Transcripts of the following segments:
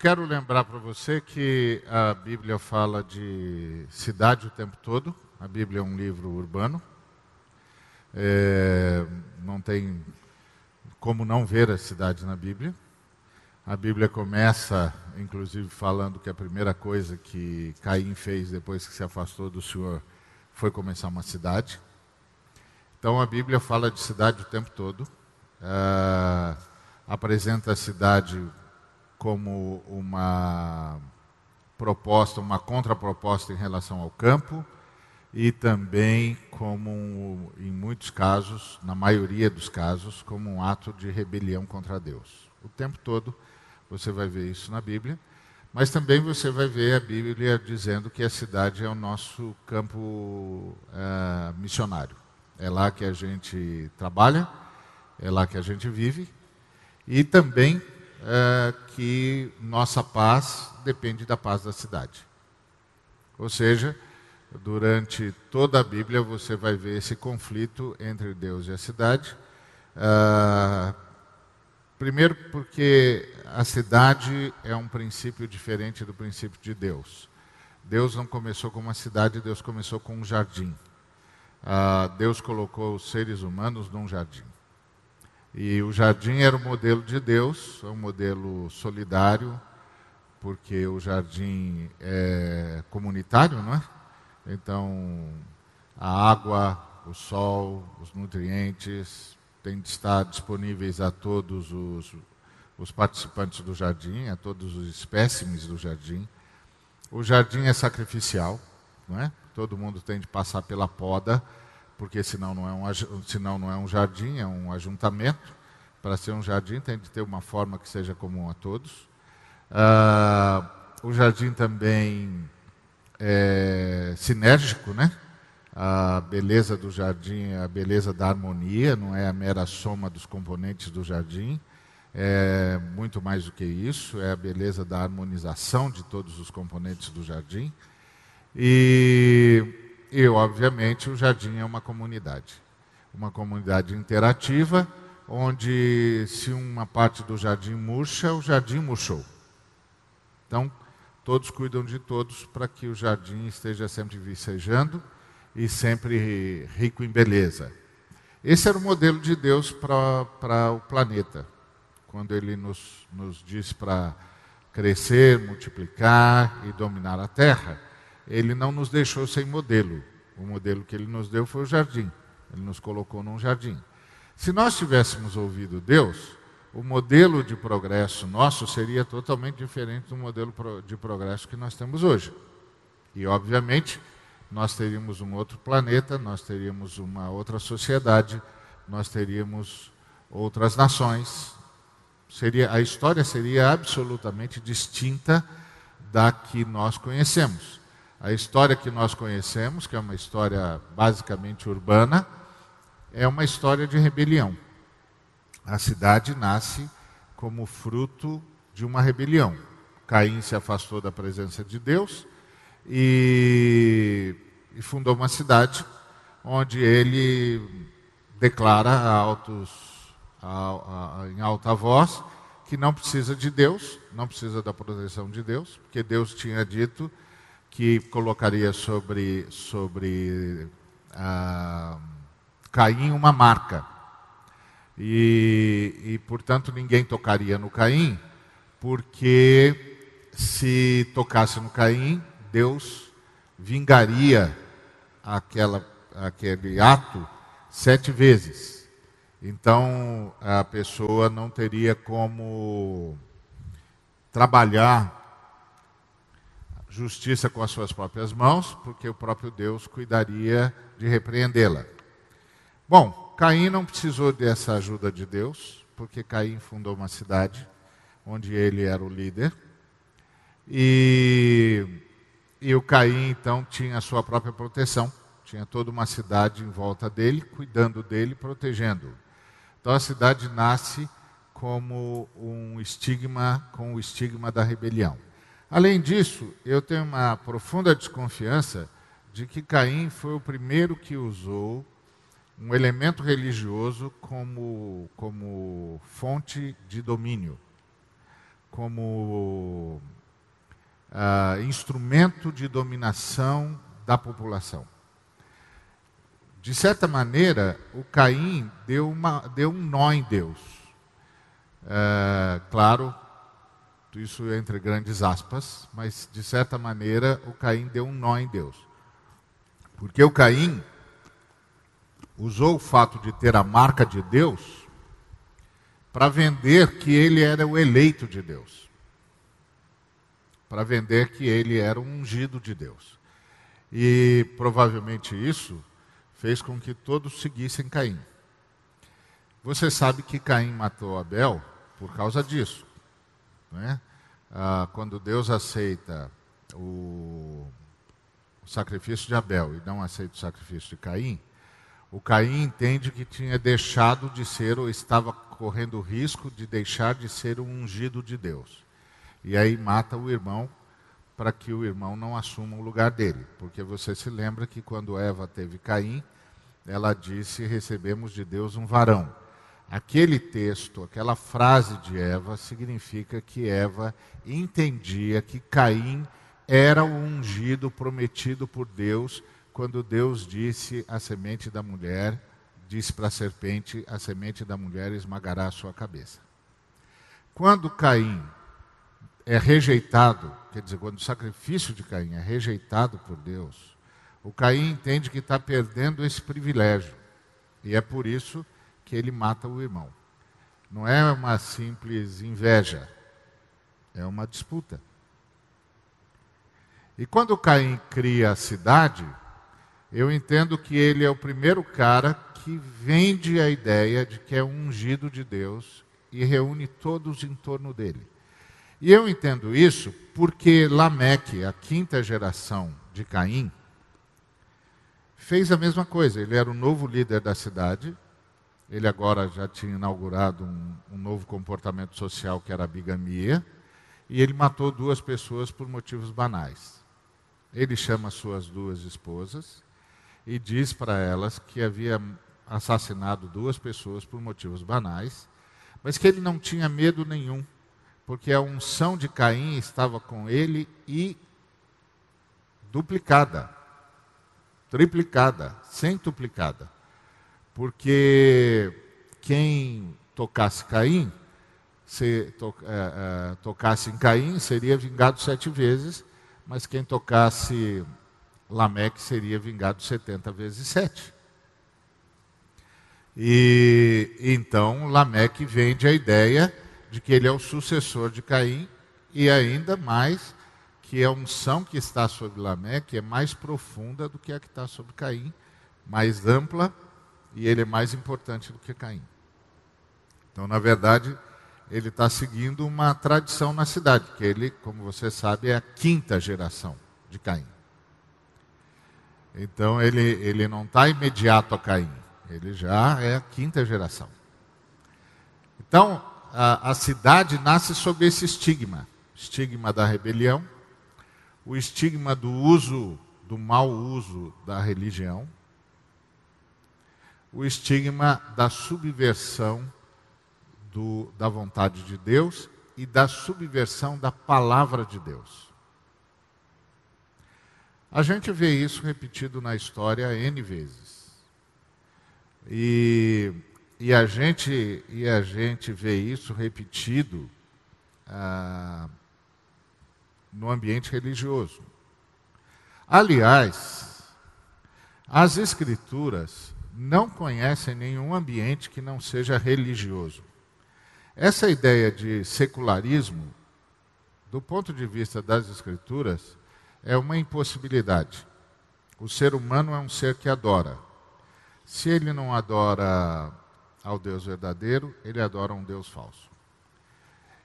quero lembrar para você que a Bíblia fala de cidade o tempo todo. A Bíblia é um livro urbano. É, não tem como não ver a cidade na Bíblia. A Bíblia começa, inclusive, falando que a primeira coisa que Caim fez depois que se afastou do Senhor foi começar uma cidade. Então a Bíblia fala de cidade o tempo todo. Uh, apresenta a cidade como uma proposta, uma contraproposta em relação ao campo e também como em muitos casos, na maioria dos casos, como um ato de rebelião contra Deus. O tempo todo você vai ver isso na Bíblia, mas também você vai ver a Bíblia dizendo que a cidade é o nosso campo é, missionário. É lá que a gente trabalha, é lá que a gente vive e também é, que nossa paz depende da paz da cidade. Ou seja, durante toda a Bíblia você vai ver esse conflito entre Deus e a cidade. É, primeiro, porque a cidade é um princípio diferente do princípio de Deus. Deus não começou com uma cidade, Deus começou com um jardim. Uh, Deus colocou os seres humanos num jardim. E o jardim era o modelo de Deus, é um modelo solidário, porque o jardim é comunitário, não é? Então, a água, o sol, os nutrientes têm de estar disponíveis a todos os, os participantes do jardim, a todos os espécimes do jardim. O jardim é sacrificial, não é? Todo mundo tem de passar pela poda porque senão não é um, senão não é um jardim, é um ajuntamento. Para ser um jardim tem de ter uma forma que seja comum a todos. Uh, o jardim também é sinérgico, né? A beleza do jardim é a beleza da harmonia, não é a mera soma dos componentes do jardim. É muito mais do que isso, é a beleza da harmonização de todos os componentes do jardim. E e, obviamente, o jardim é uma comunidade. Uma comunidade interativa, onde se uma parte do jardim murcha, o jardim murchou. Então, todos cuidam de todos para que o jardim esteja sempre vicejando e sempre rico em beleza. Esse era o modelo de Deus para o planeta, quando ele nos, nos diz para crescer, multiplicar e dominar a terra ele não nos deixou sem modelo. O modelo que ele nos deu foi o jardim. Ele nos colocou num jardim. Se nós tivéssemos ouvido Deus, o modelo de progresso nosso seria totalmente diferente do modelo de progresso que nós temos hoje. E, obviamente, nós teríamos um outro planeta, nós teríamos uma outra sociedade, nós teríamos outras nações. Seria, a história seria absolutamente distinta da que nós conhecemos. A história que nós conhecemos, que é uma história basicamente urbana, é uma história de rebelião. A cidade nasce como fruto de uma rebelião. Caim se afastou da presença de Deus e, e fundou uma cidade onde ele declara a altos, a, a, em alta voz que não precisa de Deus, não precisa da proteção de Deus, porque Deus tinha dito que colocaria sobre, sobre ah, Caim uma marca. E, e, portanto, ninguém tocaria no Caim, porque se tocasse no Caim, Deus vingaria aquela, aquele ato sete vezes. Então, a pessoa não teria como trabalhar justiça com as suas próprias mãos, porque o próprio Deus cuidaria de repreendê-la. Bom, Caim não precisou dessa ajuda de Deus, porque Caim fundou uma cidade onde ele era o líder. E, e o Caim, então, tinha a sua própria proteção. Tinha toda uma cidade em volta dele, cuidando dele, protegendo-o. Então a cidade nasce como um estigma, com o estigma da rebelião. Além disso, eu tenho uma profunda desconfiança de que Caim foi o primeiro que usou um elemento religioso como, como fonte de domínio. como uh, instrumento de dominação da população. De certa maneira, o Caim deu, uma, deu um nó em Deus. Uh, claro, isso entre grandes aspas, mas de certa maneira o Caim deu um nó em Deus. Porque o Caim usou o fato de ter a marca de Deus para vender que ele era o eleito de Deus. Para vender que ele era o ungido de Deus. E provavelmente isso fez com que todos seguissem Caim. Você sabe que Caim matou Abel por causa disso. Né? Ah, quando Deus aceita o, o sacrifício de Abel e não aceita o sacrifício de Caim, o Caim entende que tinha deixado de ser ou estava correndo o risco de deixar de ser o ungido de Deus. E aí mata o irmão para que o irmão não assuma o lugar dele. Porque você se lembra que quando Eva teve Caim, ela disse: Recebemos de Deus um varão. Aquele texto, aquela frase de Eva, significa que Eva entendia que Caim era o ungido prometido por Deus quando Deus disse à semente da mulher, disse para a serpente: a semente da mulher esmagará a sua cabeça. Quando Caim é rejeitado, quer dizer, quando o sacrifício de Caim é rejeitado por Deus, o Caim entende que está perdendo esse privilégio. E é por isso que que ele mata o irmão. Não é uma simples inveja, é uma disputa. E quando Caim cria a cidade, eu entendo que ele é o primeiro cara que vende a ideia de que é ungido de Deus e reúne todos em torno dele. E eu entendo isso porque Lameque, a quinta geração de Caim, fez a mesma coisa. Ele era o novo líder da cidade, ele agora já tinha inaugurado um, um novo comportamento social que era a bigamia, e ele matou duas pessoas por motivos banais. Ele chama suas duas esposas e diz para elas que havia assassinado duas pessoas por motivos banais, mas que ele não tinha medo nenhum, porque a unção de Caim estava com ele e duplicada, triplicada, centuplicada. Porque quem tocasse Caim, se to, é, é, tocasse em Caim, seria vingado sete vezes, mas quem tocasse Lameque seria vingado setenta vezes sete. E então Lameque vende a ideia de que ele é o sucessor de Caim e ainda mais que a unção que está sobre Lameque é mais profunda do que a que está sobre Caim, mais ampla e ele é mais importante do que Caim. Então, na verdade, ele está seguindo uma tradição na cidade, que ele, como você sabe, é a quinta geração de Caim. Então, ele, ele não está imediato a Caim, ele já é a quinta geração. Então, a, a cidade nasce sob esse estigma estigma da rebelião, o estigma do uso, do mau uso da religião o estigma da subversão do, da vontade de Deus e da subversão da palavra de Deus. A gente vê isso repetido na história N vezes. E, e, a, gente, e a gente vê isso repetido ah, no ambiente religioso. Aliás, as Escrituras não conhecem nenhum ambiente que não seja religioso. Essa ideia de secularismo, do ponto de vista das Escrituras, é uma impossibilidade. O ser humano é um ser que adora. Se ele não adora ao Deus verdadeiro, ele adora um Deus falso.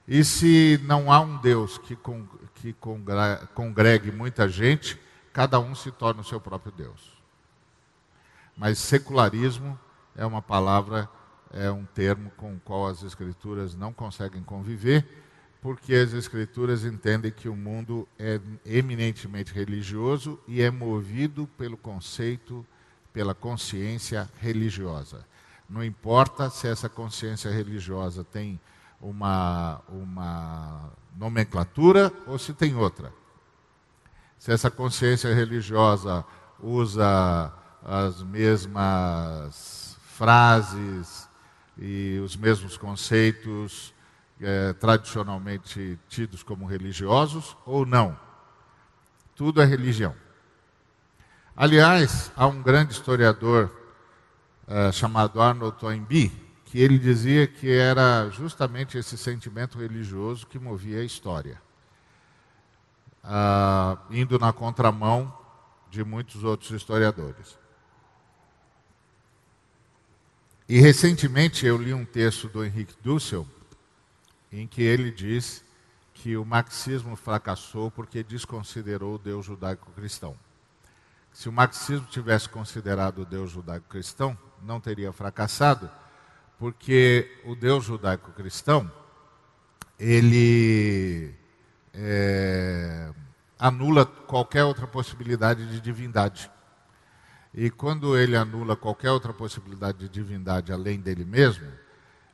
E se não há um Deus que, con que congregue muita gente, cada um se torna o seu próprio Deus. Mas secularismo é uma palavra, é um termo com o qual as escrituras não conseguem conviver, porque as escrituras entendem que o mundo é eminentemente religioso e é movido pelo conceito, pela consciência religiosa. Não importa se essa consciência religiosa tem uma, uma nomenclatura ou se tem outra. Se essa consciência religiosa usa as mesmas frases e os mesmos conceitos é, tradicionalmente tidos como religiosos ou não. Tudo é religião. Aliás, há um grande historiador é, chamado Arnold Toynbee que ele dizia que era justamente esse sentimento religioso que movia a história, uh, indo na contramão de muitos outros historiadores. E recentemente eu li um texto do Henrique Dussel, em que ele diz que o marxismo fracassou porque desconsiderou o Deus judaico-cristão. Se o marxismo tivesse considerado o Deus judaico-cristão, não teria fracassado, porque o Deus judaico-cristão ele é, anula qualquer outra possibilidade de divindade. E quando ele anula qualquer outra possibilidade de divindade além dele mesmo,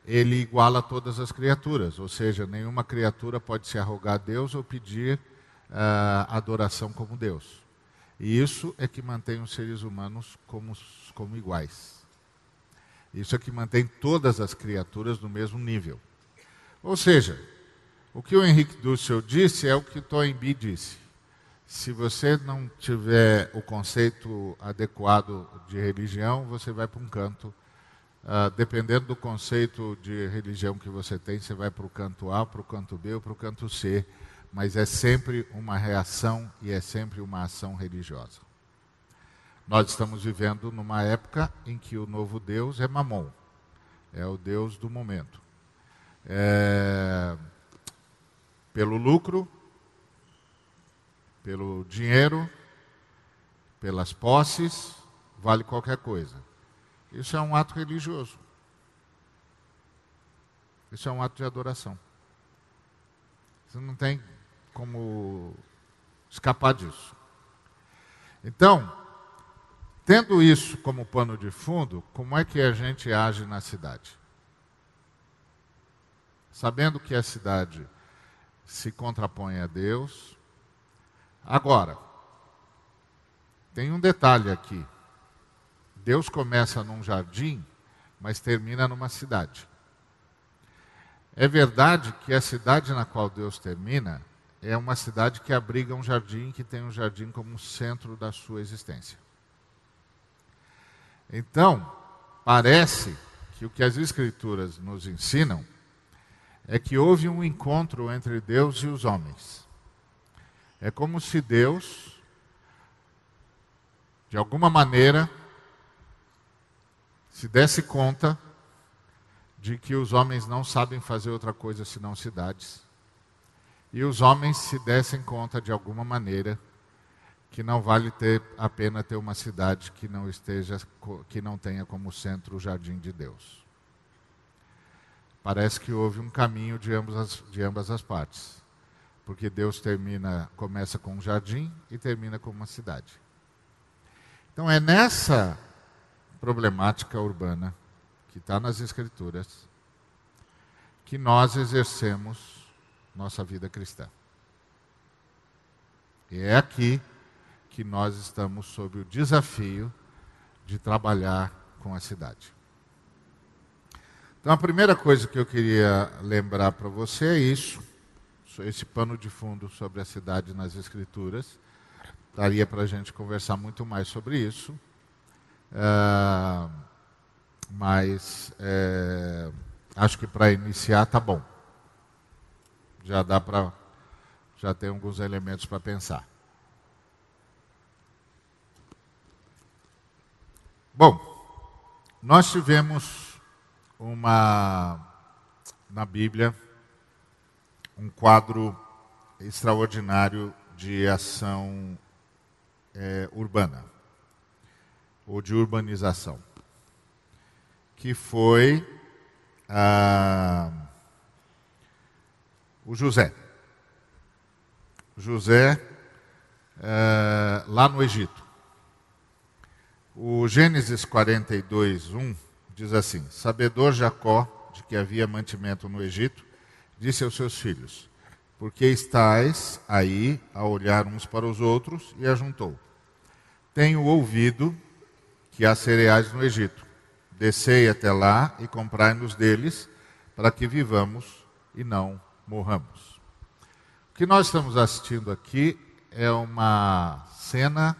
ele iguala todas as criaturas, ou seja, nenhuma criatura pode se arrogar a Deus ou pedir uh, adoração como Deus. E isso é que mantém os seres humanos como, como iguais. Isso é que mantém todas as criaturas no mesmo nível. Ou seja, o que o Henrique Dussel disse é o que Toynbee disse. Se você não tiver o conceito adequado de religião, você vai para um canto. Uh, dependendo do conceito de religião que você tem, você vai para o canto A, para o canto B ou para o canto C. Mas é sempre uma reação e é sempre uma ação religiosa. Nós estamos vivendo numa época em que o novo Deus é Mamon, é o Deus do momento. É, pelo lucro, pelo dinheiro, pelas posses, vale qualquer coisa. Isso é um ato religioso. Isso é um ato de adoração. Você não tem como escapar disso. Então, Tendo isso como pano de fundo, como é que a gente age na cidade? Sabendo que a cidade se contrapõe a Deus. Agora, tem um detalhe aqui. Deus começa num jardim, mas termina numa cidade. É verdade que a cidade na qual Deus termina é uma cidade que abriga um jardim, que tem um jardim como centro da sua existência. Então, parece que o que as Escrituras nos ensinam é que houve um encontro entre Deus e os homens. É como se Deus, de alguma maneira, se desse conta de que os homens não sabem fazer outra coisa senão cidades. E os homens se dessem conta de alguma maneira que não vale ter, a pena ter uma cidade que não esteja que não tenha como centro o jardim de Deus. Parece que houve um caminho de ambas as, de ambas as partes, porque Deus termina começa com um jardim e termina com uma cidade. Então é nessa problemática urbana que está nas escrituras que nós exercemos nossa vida cristã. E é aqui que nós estamos sob o desafio de trabalhar com a cidade. Então, a primeira coisa que eu queria lembrar para você é isso, esse pano de fundo sobre a cidade nas Escrituras. Daria para a gente conversar muito mais sobre isso, uh, mas é, acho que para iniciar tá bom. Já dá para, já tem alguns elementos para pensar. Bom, nós tivemos uma na Bíblia um quadro extraordinário de ação é, urbana ou de urbanização, que foi ah, o José. José é, lá no Egito. O Gênesis 42, 1 diz assim: Sabedor Jacó de que havia mantimento no Egito, disse aos seus filhos: Porque estáis aí a olhar uns para os outros, e ajuntou: Tenho ouvido que há cereais no Egito. Descei até lá e comprai-nos deles, para que vivamos e não morramos. O que nós estamos assistindo aqui é uma cena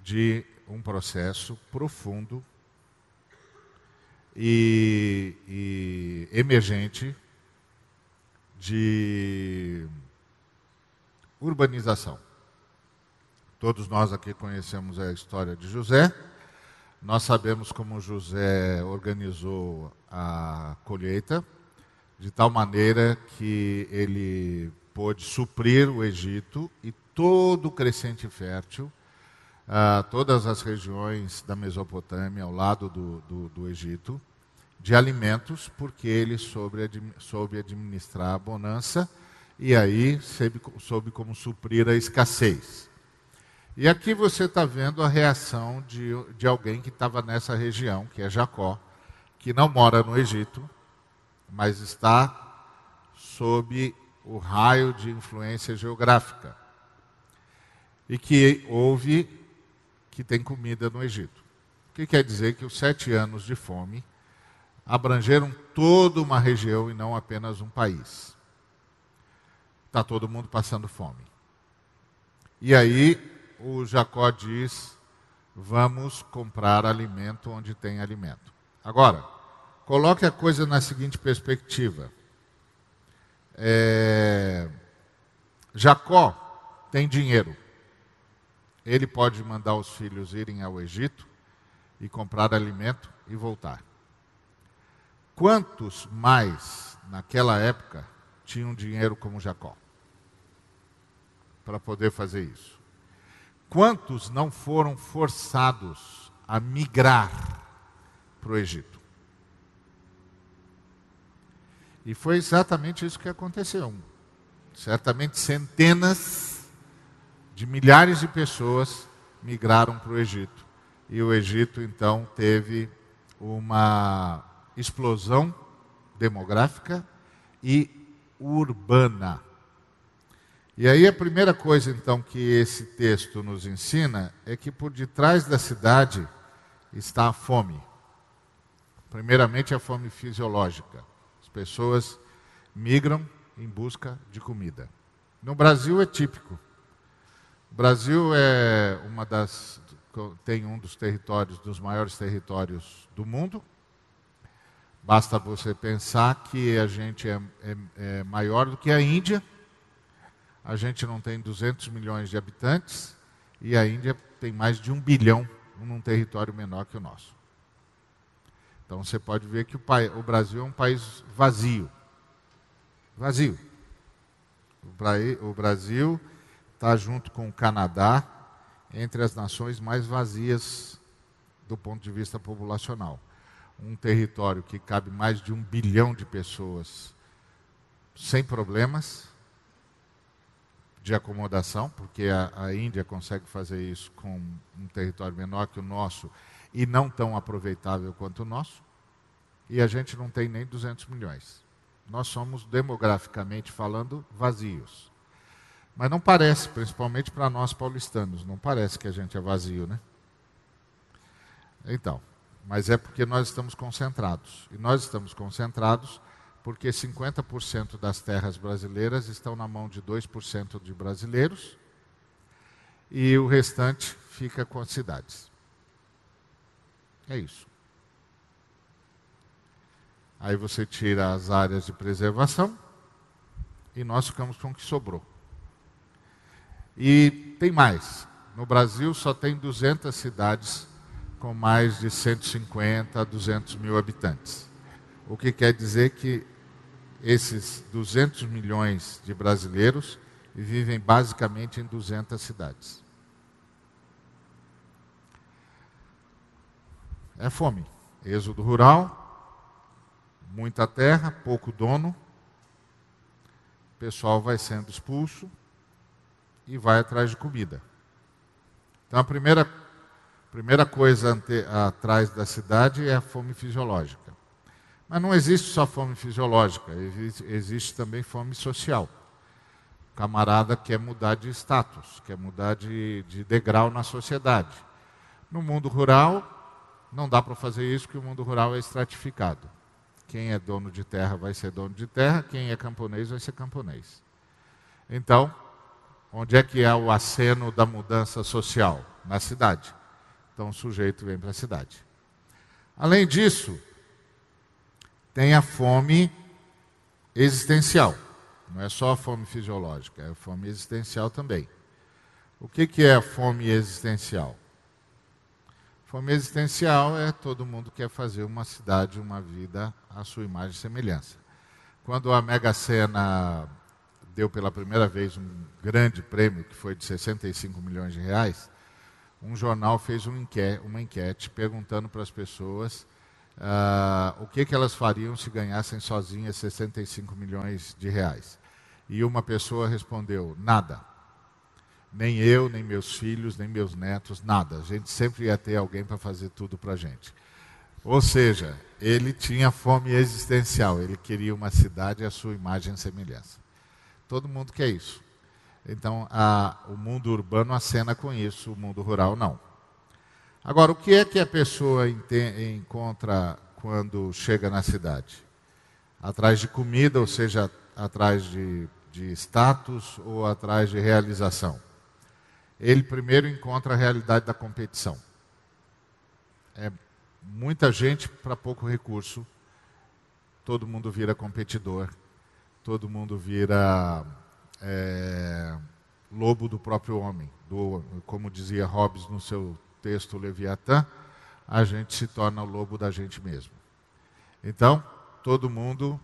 de um processo profundo e, e emergente de urbanização. Todos nós aqui conhecemos a história de José. Nós sabemos como José organizou a colheita, de tal maneira que ele pôde suprir o Egito e todo o crescente fértil uh, todas as regiões da Mesopotâmia ao lado do, do, do Egito de alimentos, porque ele soube, soube administrar a bonança e aí soube, soube como suprir a escassez. E aqui você está vendo a reação de, de alguém que estava nessa região, que é Jacó, que não mora no Egito, mas está sob o raio de influência geográfica. E que houve que tem comida no Egito. O que quer dizer que os sete anos de fome abrangeram toda uma região e não apenas um país. Está todo mundo passando fome. E aí o Jacó diz: vamos comprar alimento onde tem alimento. Agora, coloque a coisa na seguinte perspectiva. É... Jacó tem dinheiro ele pode mandar os filhos irem ao Egito e comprar alimento e voltar. Quantos mais, naquela época, tinham dinheiro como Jacó para poder fazer isso? Quantos não foram forçados a migrar para o Egito? E foi exatamente isso que aconteceu. Certamente centenas de milhares de pessoas migraram para o Egito. E o Egito, então, teve uma explosão demográfica e urbana. E aí a primeira coisa, então, que esse texto nos ensina é que por detrás da cidade está a fome. Primeiramente, a fome fisiológica. As pessoas migram em busca de comida. No Brasil é típico. O Brasil é uma das tem um dos territórios, dos maiores territórios do mundo. Basta você pensar que a gente é, é, é, maior do que a Índia. A gente não tem 200 milhões de habitantes e a Índia tem mais de um bilhão num território menor que o nosso. Então você pode ver que o, o Brasil é um país vazio. Vazio. O, o Brasil está junto com o Canadá entre as nações mais vazias do ponto de vista populacional. Um território que cabe mais de um bilhão de pessoas sem problemas de acomodação, porque a, a Índia consegue fazer isso com um território menor que o nosso e não tão aproveitável quanto o nosso, e a gente não tem nem 200 milhões. Nós somos, demograficamente falando, vazios. Mas não parece, principalmente para nós paulistanos, não parece que a gente é vazio, né? Então, mas é porque nós estamos concentrados. E nós estamos concentrados porque 50% das terras brasileiras estão na mão de 2% de brasileiros e o restante fica com as cidades. É isso. Aí você tira as áreas de preservação e nós ficamos com o que sobrou. E tem mais. No Brasil só tem 200 cidades com mais de 150 a 200 mil habitantes. O que quer dizer que esses 200 milhões de brasileiros vivem basicamente em 200 cidades. É fome. Êxodo rural, muita terra, pouco dono, o pessoal vai sendo expulso, e vai atrás de comida. Então a primeira, primeira coisa ante, atrás da cidade é a fome fisiológica. Mas não existe só fome fisiológica, existe, existe também fome social. O camarada quer mudar de status, quer mudar de, de degrau na sociedade. No mundo rural, não dá para fazer isso, porque o mundo rural é estratificado. Quem é dono de terra vai ser dono de terra, quem é camponês vai ser camponês. Então, onde é que é o aceno da mudança social? Na cidade. Então o sujeito vem para a cidade. Além disso, tem a fome existencial. Não é só a fome fisiológica, é a fome existencial também. O que, que é a fome existencial? Fome existencial é todo mundo quer fazer uma cidade, uma vida à sua imagem e semelhança. Quando a Mega Sena deu pela primeira vez um grande prêmio, que foi de 65 milhões de reais, um jornal fez um enquete, uma enquete perguntando para as pessoas uh, o que, que elas fariam se ganhassem sozinhas 65 milhões de reais. E uma pessoa respondeu: nada. Nem eu, nem meus filhos, nem meus netos, nada. A gente sempre ia ter alguém para fazer tudo para a gente. Ou seja, ele tinha fome existencial, ele queria uma cidade à sua imagem e semelhança. Todo mundo quer isso. Então, a, o mundo urbano acena com isso, o mundo rural não. Agora, o que é que a pessoa encontra quando chega na cidade? Atrás de comida, ou seja, atrás de, de status ou atrás de realização? Ele primeiro encontra a realidade da competição. É muita gente para pouco recurso, todo mundo vira competidor, todo mundo vira é, lobo do próprio homem. Do, como dizia Hobbes no seu texto Leviatã, a gente se torna o lobo da gente mesmo. Então, todo mundo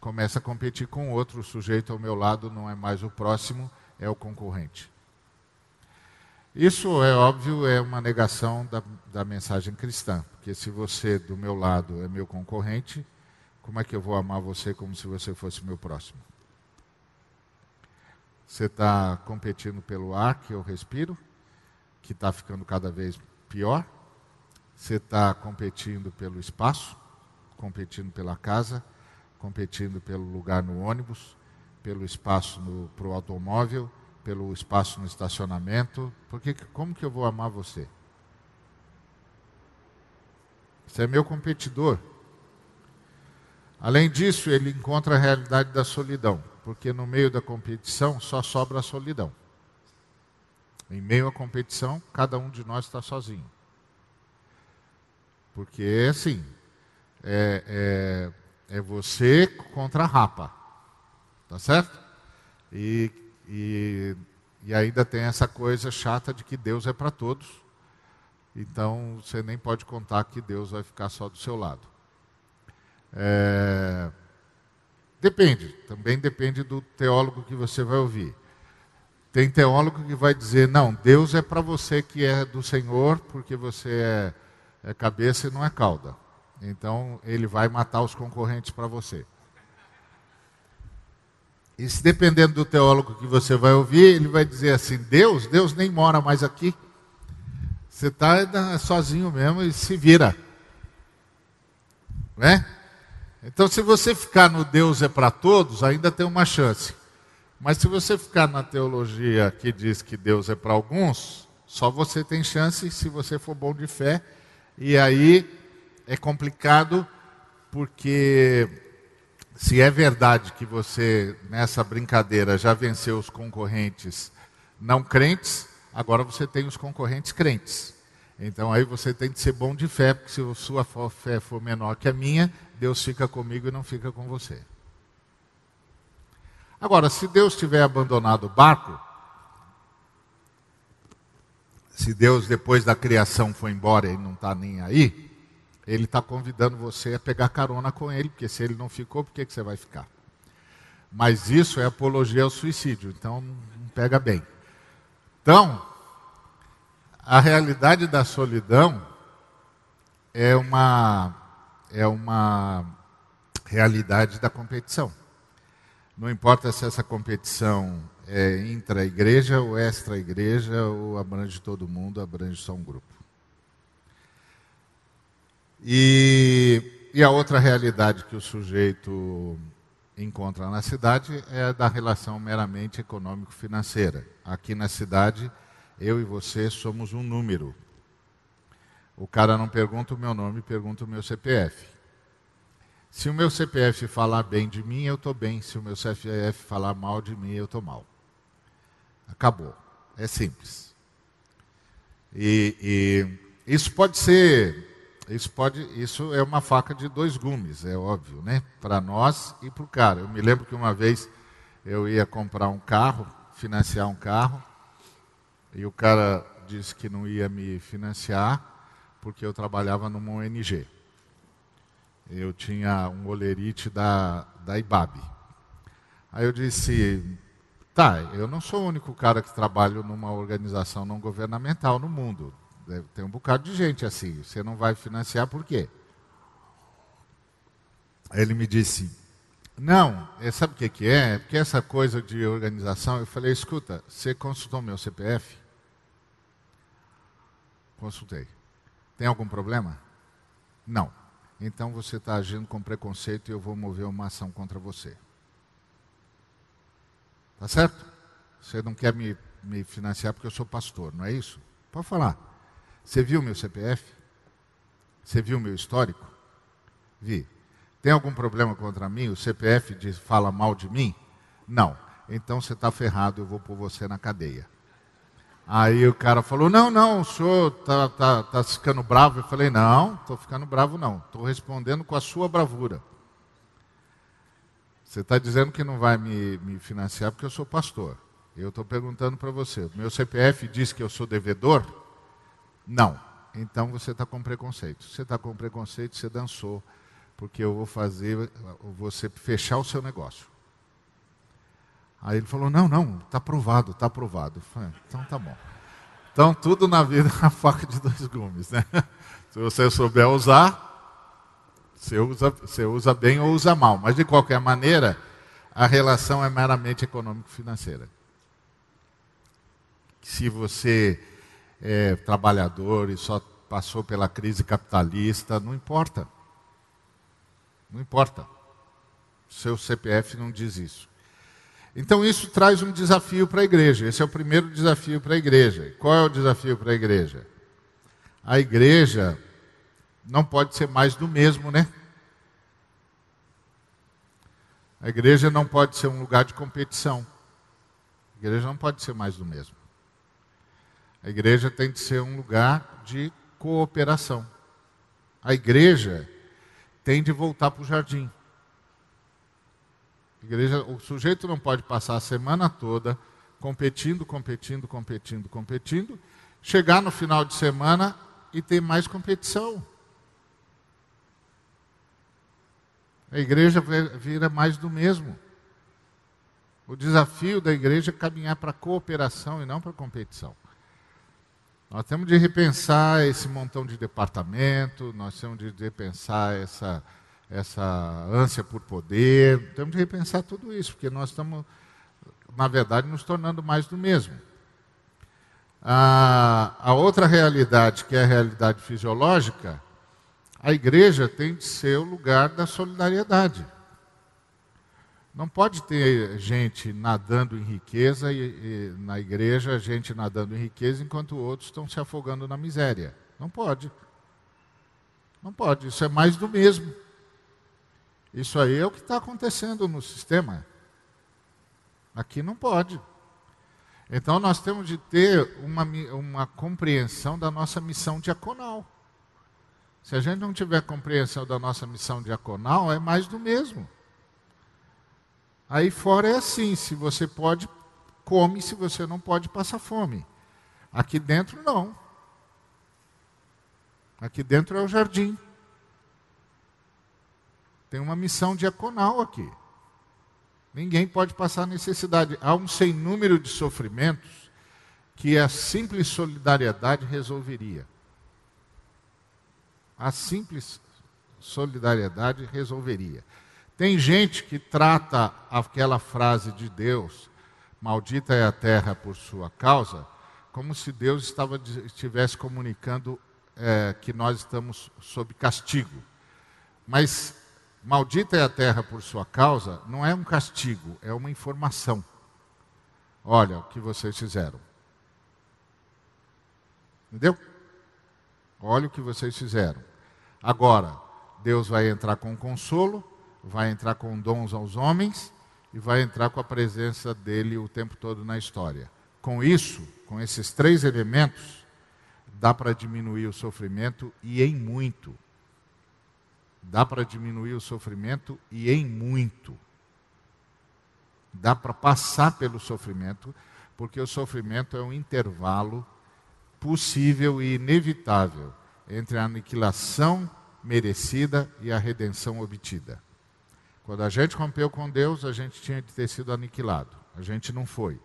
começa a competir com o outro, o sujeito ao meu lado não é mais o próximo, é o concorrente. Isso é óbvio, é uma negação da, da mensagem cristã, porque se você do meu lado é meu concorrente, como é que eu vou amar você como se você fosse meu próximo? Você está competindo pelo ar que eu respiro, que está ficando cada vez pior. Você está competindo pelo espaço, competindo pela casa, competindo pelo lugar no ônibus, pelo espaço para o automóvel, pelo espaço no estacionamento. Porque como que eu vou amar você? Você é meu competidor. Além disso, ele encontra a realidade da solidão porque no meio da competição só sobra a solidão. Em meio à competição, cada um de nós está sozinho. Porque assim, é, é, é, você contra a rapa, tá certo? E, e, e ainda tem essa coisa chata de que Deus é para todos. Então você nem pode contar que Deus vai ficar só do seu lado. É, Depende, também depende do teólogo que você vai ouvir. Tem teólogo que vai dizer: não, Deus é para você que é do Senhor, porque você é, é cabeça e não é cauda. Então ele vai matar os concorrentes para você. E se dependendo do teólogo que você vai ouvir, ele vai dizer assim: Deus, Deus nem mora mais aqui. Você está sozinho mesmo e se vira. Né? Então, se você ficar no Deus é para todos, ainda tem uma chance. Mas se você ficar na teologia que diz que Deus é para alguns, só você tem chance se você for bom de fé. E aí é complicado, porque se é verdade que você, nessa brincadeira, já venceu os concorrentes não crentes, agora você tem os concorrentes crentes. Então aí você tem que ser bom de fé, porque se a sua fé for menor que a minha, Deus fica comigo e não fica com você. Agora, se Deus tiver abandonado o barco, se Deus depois da criação foi embora e não está nem aí, Ele está convidando você a pegar carona com Ele, porque se Ele não ficou, por que, que você vai ficar? Mas isso é apologia ao suicídio, então não pega bem. Então, a realidade da solidão é uma, é uma realidade da competição. Não importa se essa competição é intra-igreja ou extra-igreja, ou abrange todo mundo, abrange só um grupo. E, E a outra realidade que o sujeito encontra na cidade é da relação meramente econômico-financeira. Aqui na cidade, eu e você somos um número. O cara não pergunta o meu nome, pergunta o meu CPF. Se o meu CPF falar bem de mim, eu estou bem. Se o meu CPF falar mal de mim, eu estou mal. Acabou. É simples. E, e, isso pode ser, isso pode, isso é uma faca de dois gumes, é óbvio, né? Para nós e para o cara. Eu me lembro que uma vez eu ia comprar um carro, financiar um carro, e o cara disse que não ia me financiar porque eu trabalhava numa ONG eu tinha um olerite da, da IBAB. Aí eu disse, tá, eu não sou o único cara que trabalha numa organização não governamental no mundo. Tem um bocado de gente assim. Você não vai financiar por quê? Aí ele me disse, não, é, sabe o que, que é? É porque essa coisa de organização, eu falei, escuta, você consultou meu CPF? Consultei. Tem algum problema? Não então você está agindo com preconceito e eu vou mover uma ação contra você. Tá certo? Você não quer me, me financiar porque eu sou pastor, não é isso? Pode falar. Você viu meu CPF? Você viu meu histórico? Vi. Tem algum problema contra mim? O CPF diz, fala mal de mim? Não. Então você está ferrado, eu vou pôr você na cadeia. Aí o cara falou: Não, não, o senhor está tá, tá ficando bravo. Eu falei: Não, estou ficando bravo, não. Estou respondendo com a sua bravura. Você está dizendo que não vai me, me financiar porque eu sou pastor. Eu estou perguntando para você: Meu CPF diz que eu sou devedor? Não. Então você está com preconceito. Você está com preconceito, você dançou, porque eu vou fazer você fechar o seu negócio. Aí ele falou: Não, não, está aprovado, está aprovado. Falei, então tá bom. Então, tudo na vida é uma faca de dois gumes. Né? Se você souber usar, você usa, você usa bem ou usa mal. Mas, de qualquer maneira, a relação é meramente econômico-financeira. Se você é trabalhador e só passou pela crise capitalista, não importa. Não importa. Seu CPF não diz isso. Então isso traz um desafio para a igreja. Esse é o primeiro desafio para a igreja. Qual é o desafio para a igreja? A igreja não pode ser mais do mesmo, né? A igreja não pode ser um lugar de competição. A igreja não pode ser mais do mesmo. A igreja tem que ser um lugar de cooperação. A igreja tem de voltar para o jardim. Igreja, o sujeito não pode passar a semana toda competindo, competindo, competindo, competindo, chegar no final de semana e ter mais competição. A igreja vira mais do mesmo. O desafio da igreja é caminhar para a cooperação e não para a competição. Nós temos de repensar esse montão de departamento, nós temos de repensar essa, essa ânsia por poder. Temos de repensar tudo isso, porque nós estamos, na verdade, nos tornando mais do mesmo. A, a outra realidade, que é a realidade fisiológica, a igreja tem de ser o lugar da solidariedade. Não pode ter gente nadando em riqueza e, e, na igreja, gente nadando em riqueza enquanto outros estão se afogando na miséria. Não pode. Não pode. Isso é mais do mesmo. Isso aí é o que está acontecendo no sistema. Aqui não pode. Então nós temos de ter uma, uma compreensão da nossa missão diaconal. Se a gente não tiver compreensão da nossa missão diaconal, é mais do mesmo. Aí fora é assim: se você pode, come, se você não pode, passa fome. Aqui dentro, não. Aqui dentro é o jardim. Tem uma missão diaconal aqui. Ninguém pode passar necessidade. Há um sem número de sofrimentos que a simples solidariedade resolveria. A simples solidariedade resolveria. Tem gente que trata aquela frase de Deus, maldita é a terra por sua causa, como se Deus estava, estivesse comunicando é, que nós estamos sob castigo. Mas maldita é a terra por sua causa não é um castigo, é uma informação. Olha o que vocês fizeram. Entendeu? Olha o que vocês fizeram. Agora, Deus vai entrar com consolo, vai entrar com dons aos homens e vai entrar com a presença dele o tempo todo na história. Com isso, com esses três elementos, dá para diminuir o sofrimento e em muito. Dá para diminuir o sofrimento e em muito. Dá para passar pelo sofrimento, porque o sofrimento é um intervalo possível e inevitável entre a aniquilação merecida e a redenção obtida. Quando a gente rompeu com Deus, a gente tinha de ter sido aniquilado. A gente não foi.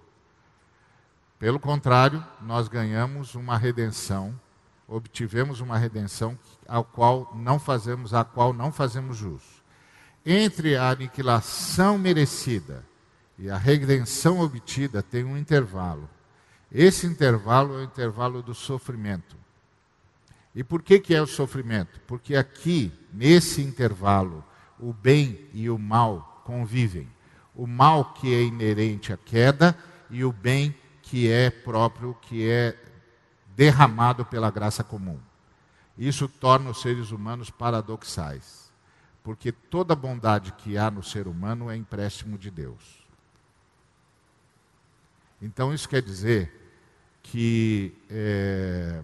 Pelo contrário, nós ganhamos uma redenção, obtivemos uma redenção ao qual não fazemos, a qual não fazemos jus. Entre a aniquilação merecida e a redenção obtida tem um intervalo. Esse intervalo é o intervalo do sofrimento. E por que, que é o sofrimento? Porque aqui, nesse intervalo, o bem e o mal convivem. O mal que é inerente à queda e o bem que é próprio, que é derramado pela graça comum. Isso torna os seres humanos paradoxais, porque toda bondade que há no ser humano é empréstimo de Deus. Então, isso quer dizer que é,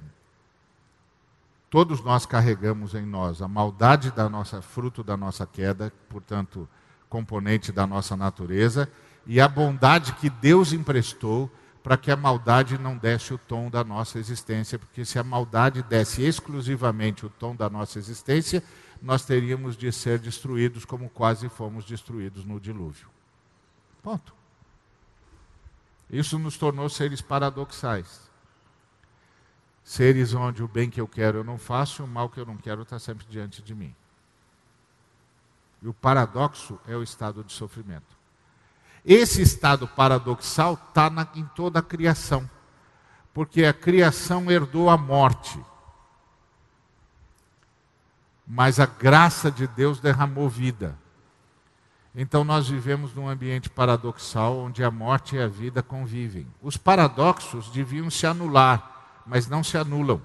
todos nós carregamos em nós a maldade da nossa fruto da nossa queda, portanto, componente da nossa natureza, e a bondade que Deus emprestou para que a maldade não desse o tom da nossa existência, porque se a maldade desse exclusivamente o tom da nossa existência, nós teríamos de ser destruídos como quase fomos destruídos no dilúvio. Ponto. Isso nos tornou seres paradoxais. Seres onde o bem que eu quero eu não faço e o mal que eu não quero está sempre diante de mim. E o paradoxo é o estado de sofrimento. Esse estado paradoxal está em toda a criação, porque a criação herdou a morte, mas a graça de Deus derramou vida. Então nós vivemos num ambiente paradoxal onde a morte e a vida convivem. Os paradoxos deviam se anular, mas não se anulam,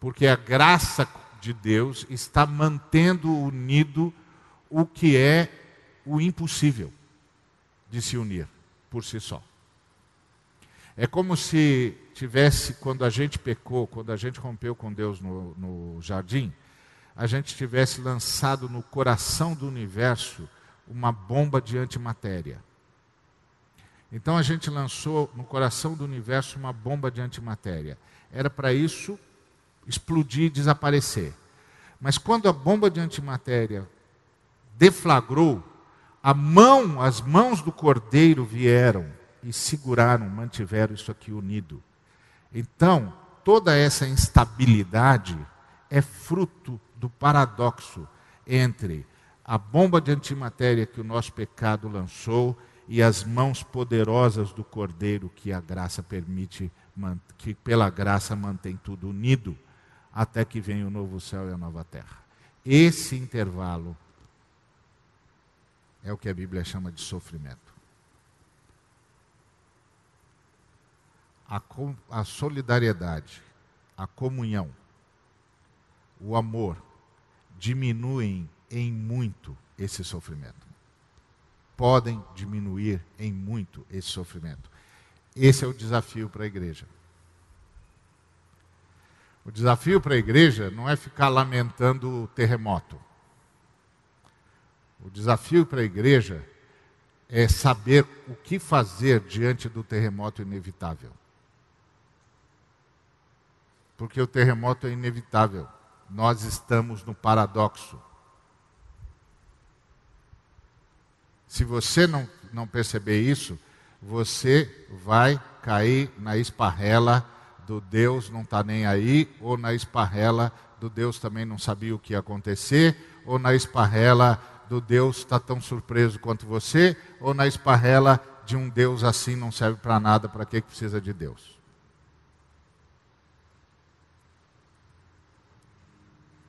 porque a graça de Deus está mantendo unido o que é o impossível de se unir por si só. É como se tivesse, quando a gente pecou, quando a gente rompeu com Deus no, no jardim, a gente tivesse lançado no coração do universo uma bomba de antimatéria. Então a gente lançou no coração do universo uma bomba de antimatéria. Era para isso explodir e desaparecer. Mas quando a bomba de antimatéria deflagrou, a mão, as mãos do cordeiro vieram e seguraram, mantiveram isso aqui unido. Então, toda essa instabilidade é fruto do paradoxo entre a bomba de antimatéria que o nosso pecado lançou e as mãos poderosas do cordeiro que a graça permite, que pela graça mantém tudo unido até que venha o novo céu e a nova terra. Esse intervalo é o que a Bíblia chama de sofrimento. A, a solidariedade, a comunhão, o amor diminuem em muito esse sofrimento. Podem diminuir em muito esse sofrimento. Esse é o desafio para a igreja. O desafio para a igreja não é ficar lamentando o terremoto. O desafio para a igreja é saber o que fazer diante do terremoto inevitável. Porque o terremoto é inevitável. Nós estamos no paradoxo. Se você não, não perceber isso, você vai cair na esparrela do Deus não está nem aí, ou na esparrela do Deus também não sabia o que ia acontecer, ou na esparrela do Deus está tão surpreso quanto você, ou na esparrela de um Deus assim não serve para nada, para que precisa de Deus?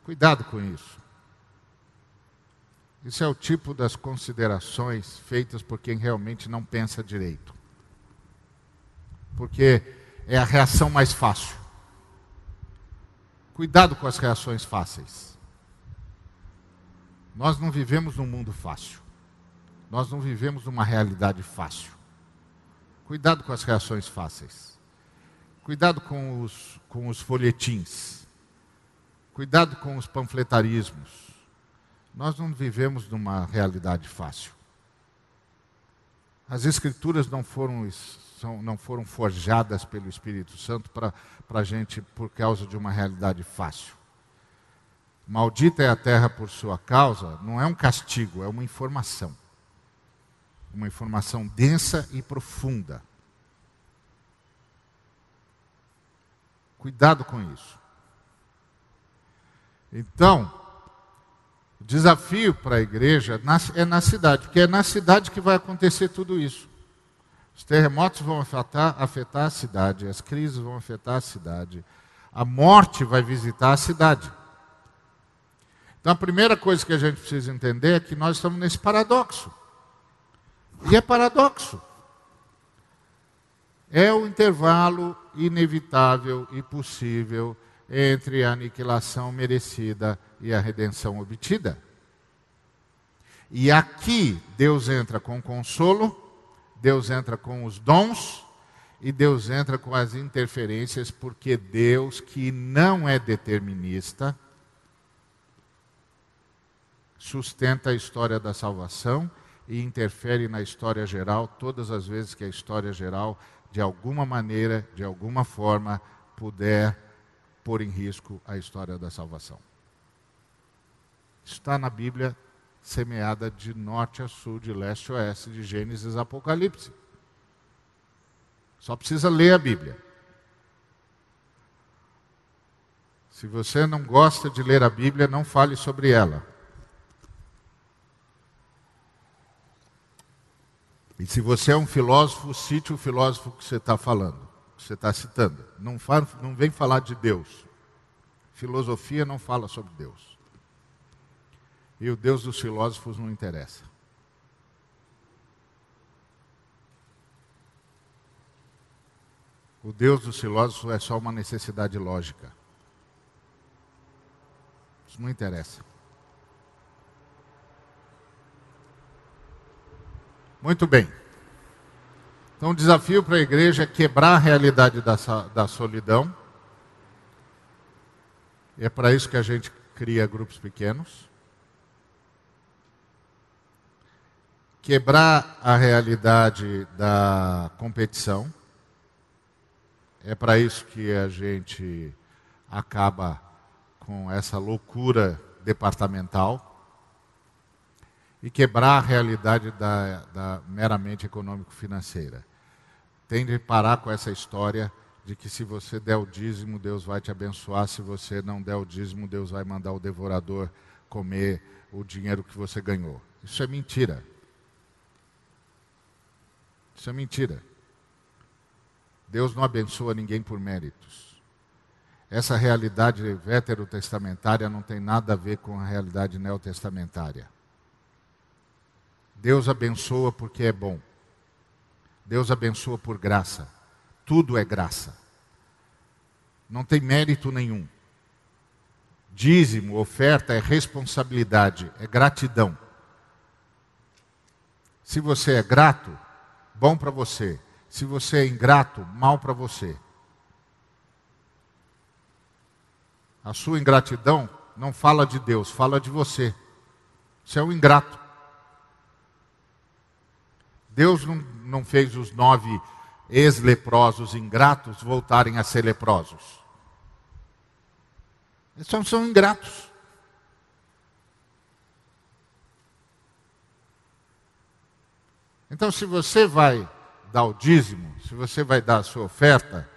Cuidado com isso. Isso é o tipo das considerações feitas por quem realmente não pensa direito. Porque é a reação mais fácil. Cuidado com as reações fáceis. Nós não vivemos num mundo fácil. Nós não vivemos numa realidade fácil. Cuidado com as reações fáceis. Cuidado com os, com os folhetins. Cuidado com os panfletarismos. Nós não vivemos numa realidade fácil. As Escrituras não foram, não foram forjadas pelo Espírito Santo para a gente por causa de uma realidade fácil. Maldita é a terra por sua causa, não é um castigo, é uma informação uma informação densa e profunda. Cuidado com isso. Então, o desafio para a igreja é na cidade, porque é na cidade que vai acontecer tudo isso. Os terremotos vão afetar, afetar a cidade, as crises vão afetar a cidade, a morte vai visitar a cidade. Então, a primeira coisa que a gente precisa entender é que nós estamos nesse paradoxo. E é paradoxo. É o intervalo inevitável e possível entre a aniquilação merecida e a redenção obtida. E aqui Deus entra com consolo, Deus entra com os dons e Deus entra com as interferências, porque Deus, que não é determinista, sustenta a história da salvação e interfere na história geral todas as vezes que a história geral, de alguma maneira, de alguma forma, puder pôr em risco a história da salvação. Está na Bíblia semeada de norte a sul, de leste a oeste, de Gênesis a Apocalipse. Só precisa ler a Bíblia. Se você não gosta de ler a Bíblia, não fale sobre ela. E se você é um filósofo, cite o filósofo que você está falando, você está citando. Não, fala, não vem falar de Deus. Filosofia não fala sobre Deus. E o Deus dos filósofos não interessa. O Deus dos filósofos é só uma necessidade lógica. Isso não interessa. Muito bem. Então, o desafio para a igreja é quebrar a realidade da, da solidão. É para isso que a gente cria grupos pequenos. Quebrar a realidade da competição. É para isso que a gente acaba com essa loucura departamental e quebrar a realidade da, da meramente econômico-financeira. Tem de parar com essa história de que se você der o dízimo, Deus vai te abençoar, se você não der o dízimo, Deus vai mandar o devorador comer o dinheiro que você ganhou. Isso é mentira. Isso é mentira. Deus não abençoa ninguém por méritos. Essa realidade veterotestamentária não tem nada a ver com a realidade neotestamentária. Deus abençoa porque é bom. Deus abençoa por graça. Tudo é graça. Não tem mérito nenhum. Dízimo, oferta é responsabilidade, é gratidão. Se você é grato, bom para você. Se você é ingrato, mal para você. A sua ingratidão não fala de Deus, fala de você. Você é um ingrato. Deus não, não fez os nove ex-leprosos ingratos voltarem a ser leprosos. Eles são, são ingratos. Então, se você vai dar o dízimo, se você vai dar a sua oferta,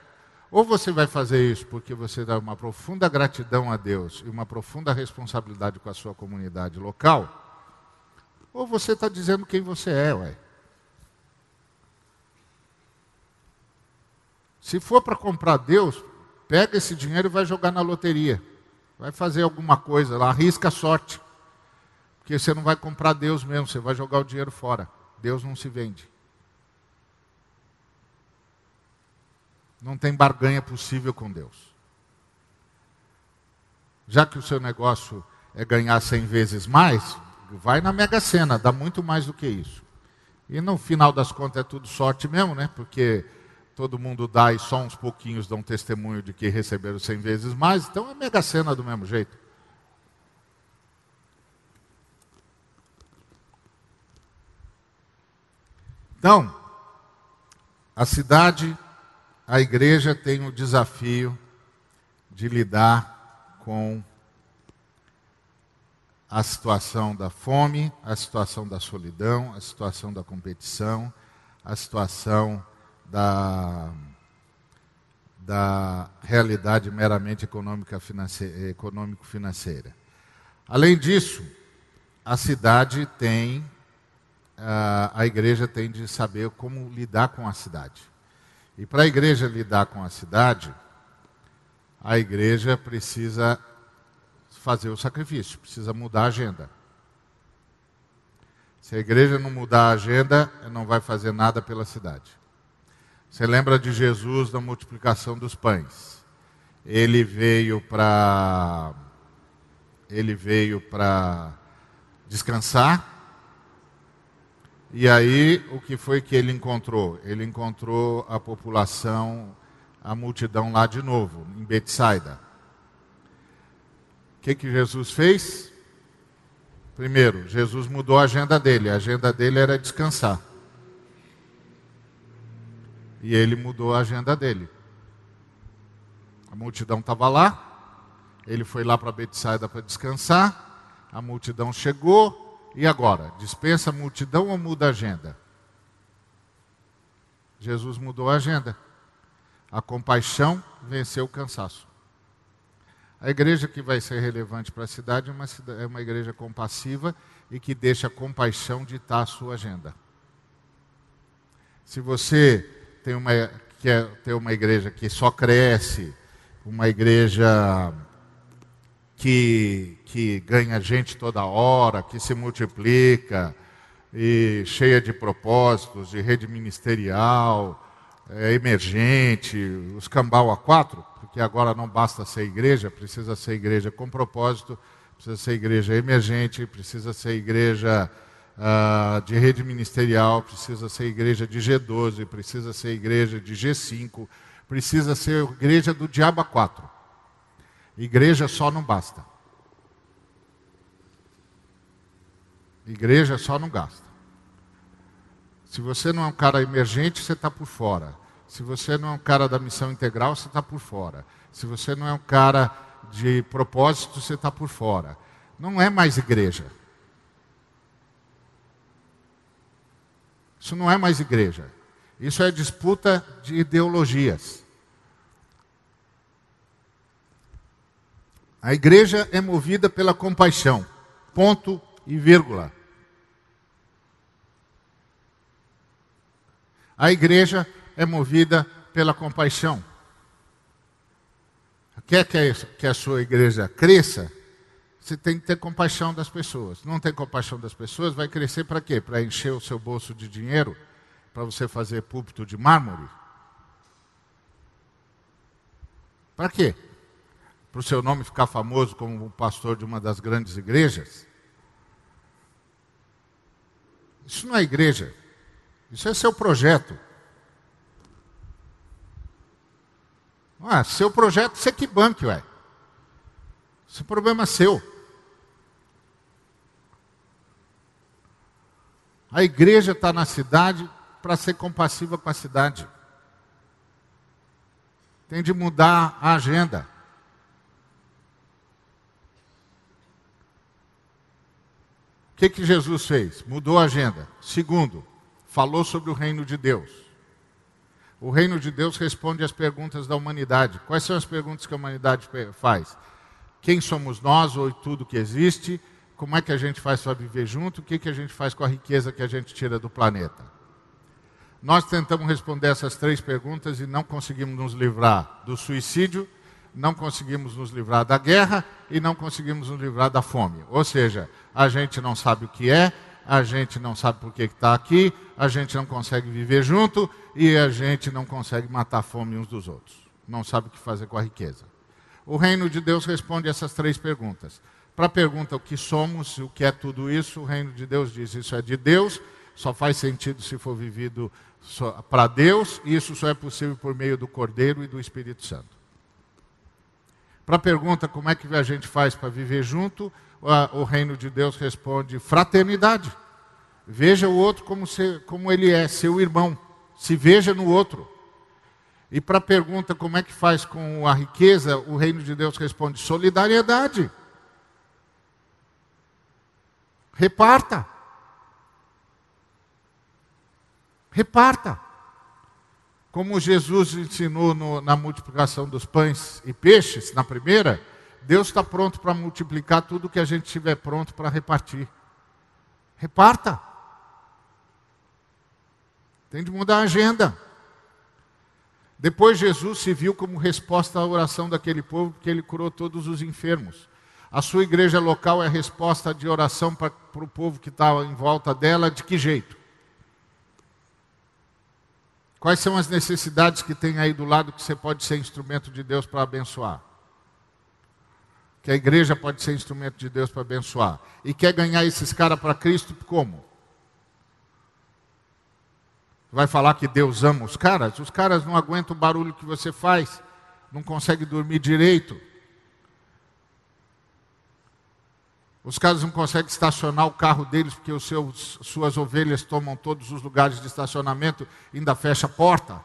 ou você vai fazer isso porque você dá uma profunda gratidão a Deus e uma profunda responsabilidade com a sua comunidade local, ou você está dizendo quem você é, ué. Se for para comprar Deus, pega esse dinheiro e vai jogar na loteria. Vai fazer alguma coisa lá, arrisca a sorte. Porque você não vai comprar Deus mesmo, você vai jogar o dinheiro fora. Deus não se vende. Não tem barganha possível com Deus. Já que o seu negócio é ganhar 100 vezes mais, vai na Mega Sena, dá muito mais do que isso. E no final das contas é tudo sorte mesmo, né? Porque todo mundo dá e só uns pouquinhos dão testemunho de que receberam 100 vezes mais, então é Mega Sena do mesmo jeito. Então, a cidade, a igreja tem o desafio de lidar com a situação da fome, a situação da solidão, a situação da competição, a situação da, da realidade meramente econômico-financeira. Além disso, a cidade tem a igreja tem de saber como lidar com a cidade. E para a igreja lidar com a cidade, a igreja precisa fazer o sacrifício, precisa mudar a agenda. Se a igreja não mudar a agenda, não vai fazer nada pela cidade. Você lembra de Jesus na multiplicação dos pães? Ele veio para ele veio para descansar, e aí, o que foi que ele encontrou? Ele encontrou a população, a multidão lá de novo, em Betsaida. O que, que Jesus fez? Primeiro, Jesus mudou a agenda dele. A agenda dele era descansar. E ele mudou a agenda dele. A multidão estava lá. Ele foi lá para Betsaida para descansar. A multidão chegou. E agora? Dispensa a multidão ou muda a agenda? Jesus mudou a agenda. A compaixão venceu o cansaço. A igreja que vai ser relevante para a cidade é uma, é uma igreja compassiva e que deixa a compaixão ditar a sua agenda. Se você tem uma, quer ter uma igreja que só cresce, uma igreja que, que ganha gente toda hora, que se multiplica, e cheia de propósitos, de rede ministerial, é, emergente, os cambal a quatro, porque agora não basta ser igreja, precisa ser igreja com propósito, precisa ser igreja emergente, precisa ser igreja uh, de rede ministerial, precisa ser igreja de G12, precisa ser igreja de G5, precisa ser igreja do diabo a quatro. Igreja só não basta. Igreja só não gasta. Se você não é um cara emergente, você está por fora. Se você não é um cara da missão integral, você está por fora. Se você não é um cara de propósito, você está por fora. Não é mais igreja. Isso não é mais igreja. Isso é disputa de ideologias. A igreja é movida pela compaixão. Ponto e vírgula. A igreja é movida pela compaixão. Quer que a sua igreja cresça? Você tem que ter compaixão das pessoas. Não tem compaixão das pessoas, vai crescer para quê? Para encher o seu bolso de dinheiro? Para você fazer púlpito de mármore? Para quê? para o seu nome ficar famoso como pastor de uma das grandes igrejas? Isso não é igreja. Isso é seu projeto. Ah, seu projeto você que banque, ué. Esse é problema é seu. A igreja está na cidade para ser compassiva com a cidade. Tem de mudar a agenda. O que, que Jesus fez? Mudou a agenda. Segundo, falou sobre o reino de Deus. O reino de Deus responde às perguntas da humanidade. Quais são as perguntas que a humanidade faz? Quem somos nós ou tudo que existe? Como é que a gente faz para viver junto? O que, que a gente faz com a riqueza que a gente tira do planeta? Nós tentamos responder essas três perguntas e não conseguimos nos livrar do suicídio, não conseguimos nos livrar da guerra e não conseguimos nos livrar da fome. Ou seja, a gente não sabe o que é, a gente não sabe por que está aqui, a gente não consegue viver junto e a gente não consegue matar a fome uns dos outros. Não sabe o que fazer com a riqueza. O reino de Deus responde essas três perguntas. Para a pergunta o que somos, o que é tudo isso, o reino de Deus diz: isso é de Deus, só faz sentido se for vivido para Deus, e isso só é possível por meio do Cordeiro e do Espírito Santo. Para a pergunta como é que a gente faz para viver junto, o reino de Deus responde: fraternidade. Veja o outro como, se, como ele é, seu irmão. Se veja no outro. E para a pergunta como é que faz com a riqueza, o reino de Deus responde: solidariedade. Reparta. Reparta. Como Jesus ensinou no, na multiplicação dos pães e peixes, na primeira, Deus está pronto para multiplicar tudo que a gente estiver pronto para repartir. Reparta. Tem de mudar a agenda. Depois Jesus se viu como resposta à oração daquele povo, porque ele curou todos os enfermos. A sua igreja local é a resposta de oração para, o povo que estava em volta dela, de que jeito? Quais são as necessidades que tem aí do lado que você pode ser instrumento de Deus para abençoar? Que a igreja pode ser instrumento de Deus para abençoar. E quer ganhar esses caras para Cristo como? Vai falar que Deus ama os caras? Os caras não aguentam o barulho que você faz, não conseguem dormir direito. Os caras não conseguem estacionar o carro deles porque os seus, suas ovelhas tomam todos os lugares de estacionamento e ainda fecha a porta.